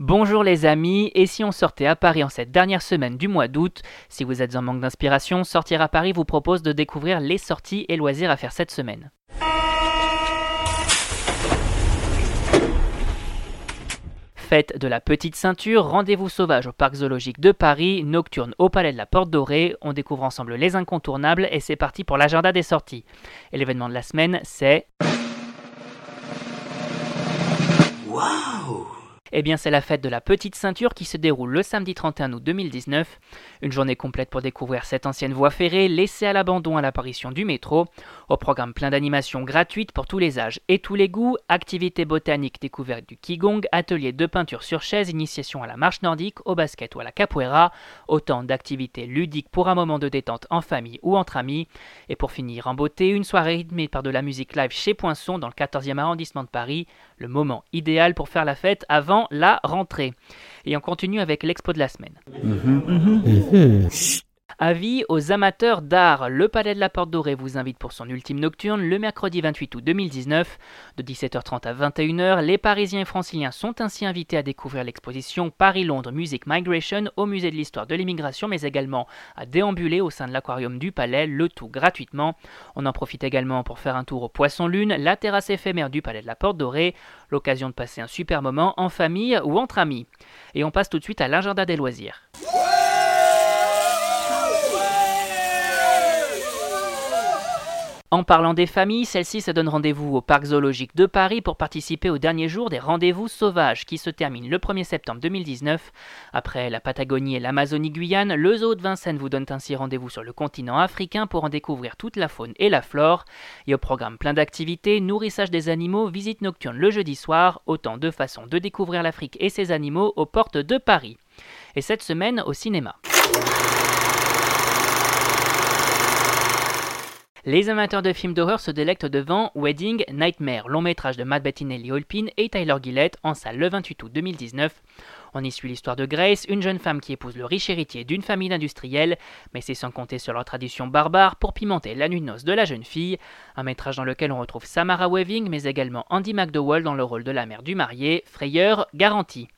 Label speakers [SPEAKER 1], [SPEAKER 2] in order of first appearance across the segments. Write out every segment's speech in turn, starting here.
[SPEAKER 1] Bonjour les amis, et si on sortait à Paris en cette dernière semaine du mois d'août Si vous êtes en manque d'inspiration, Sortir à Paris vous propose de découvrir les sorties et loisirs à faire cette semaine. Fête de la Petite Ceinture, rendez-vous sauvage au Parc Zoologique de Paris, nocturne au Palais de la Porte Dorée. On découvre ensemble les incontournables et c'est parti pour l'agenda des sorties. Et l'événement de la semaine, c'est. Waouh eh bien, c'est la fête de la Petite Ceinture qui se déroule le samedi 31 août 2019. Une journée complète pour découvrir cette ancienne voie ferrée laissée à l'abandon à l'apparition du métro. Au programme plein d'animations gratuites pour tous les âges et tous les goûts, activités botaniques découvertes du Qigong, ateliers de peinture sur chaise, initiation à la marche nordique, au basket ou à la capoeira. Autant d'activités ludiques pour un moment de détente en famille ou entre amis. Et pour finir en beauté, une soirée rythmée par de la musique live chez Poinçon dans le 14e arrondissement de Paris. Le moment idéal pour faire la fête avant la rentrée. Et on continue avec l'expo de la semaine. Mhm. Mhm. Avis aux amateurs d'art, le Palais de la Porte Dorée vous invite pour son ultime nocturne le mercredi 28 août 2019. De 17h30 à 21h, les Parisiens et Franciliens sont ainsi invités à découvrir l'exposition Paris-Londres Music Migration au musée de l'histoire de l'immigration, mais également à déambuler au sein de l'aquarium du Palais, le tout gratuitement. On en profite également pour faire un tour au Poisson Lune, la terrasse éphémère du Palais de la Porte Dorée, l'occasion de passer un super moment en famille ou entre amis. Et on passe tout de suite à l'agenda des loisirs. En parlant des familles, celle-ci se donne rendez-vous au Parc zoologique de Paris pour participer au dernier jour des rendez-vous sauvages qui se terminent le 1er septembre 2019. Après la Patagonie et l'Amazonie-Guyane, le zoo de Vincennes vous donne ainsi rendez-vous sur le continent africain pour en découvrir toute la faune et la flore. Et au programme plein d'activités, nourrissage des animaux, visite nocturne le jeudi soir, autant de façons de découvrir l'Afrique et ses animaux aux portes de Paris. Et cette semaine au cinéma. Les amateurs de films d'horreur se délectent devant Wedding Nightmare, long métrage de Matt Bettinelli Holpin et Tyler Gillett en salle le 28 août 2019. On y suit l'histoire de Grace, une jeune femme qui épouse le riche héritier d'une famille d'industriels, mais c'est sans compter sur leur tradition barbare pour pimenter la nuit de noces de la jeune fille. Un métrage dans lequel on retrouve Samara Weaving, mais également Andy McDowell dans le rôle de la mère du marié, frayeur garantie.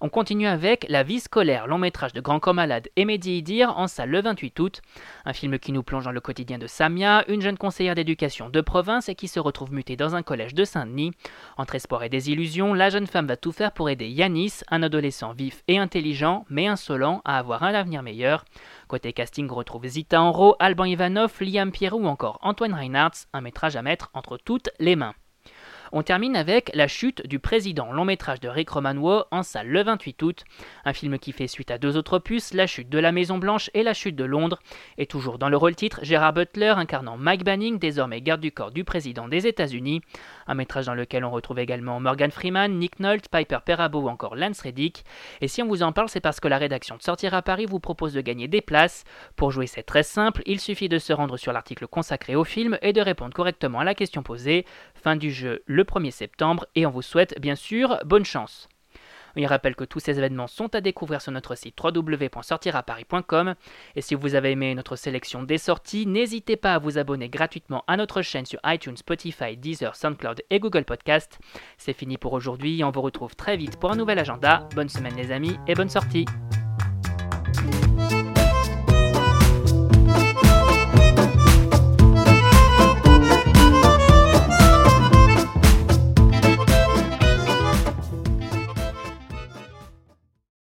[SPEAKER 1] On continue avec La vie scolaire, long métrage de Grand Corps Malade et Mehdi Idir en salle le 28 août. Un film qui nous plonge dans le quotidien de Samia, une jeune conseillère d'éducation de province et qui se retrouve mutée dans un collège de Saint-Denis. Entre espoir et désillusion, la jeune femme va tout faire pour aider Yanis, un adolescent vif et intelligent, mais insolent, à avoir un avenir meilleur. Côté casting, retrouve Zita Enro, Alban Ivanov, Liam Pierrot ou encore Antoine Reinhardt, un métrage à mettre entre toutes les mains. On termine avec La chute du président, long métrage de Rick Romanow en salle le 28 août. Un film qui fait suite à deux autres opus, La chute de la Maison Blanche et La chute de Londres. Et toujours dans le rôle titre, Gérard Butler incarnant Mike Banning, désormais garde du corps du président des États-Unis. Un métrage dans lequel on retrouve également Morgan Freeman, Nick Nolte, Piper Perabo ou encore Lance Reddick. Et si on vous en parle, c'est parce que la rédaction de Sortir à Paris vous propose de gagner des places. Pour jouer, c'est très simple, il suffit de se rendre sur l'article consacré au film et de répondre correctement à la question posée. Fin du jeu le 1er septembre et on vous souhaite bien sûr bonne chance. Il rappelle que tous ces événements sont à découvrir sur notre site www.sortiraparis.com et si vous avez aimé notre sélection des sorties, n'hésitez pas à vous abonner gratuitement à notre chaîne sur iTunes, Spotify, Deezer, SoundCloud et Google Podcast. C'est fini pour aujourd'hui, on vous retrouve très vite pour un nouvel agenda. Bonne semaine les amis et bonne sortie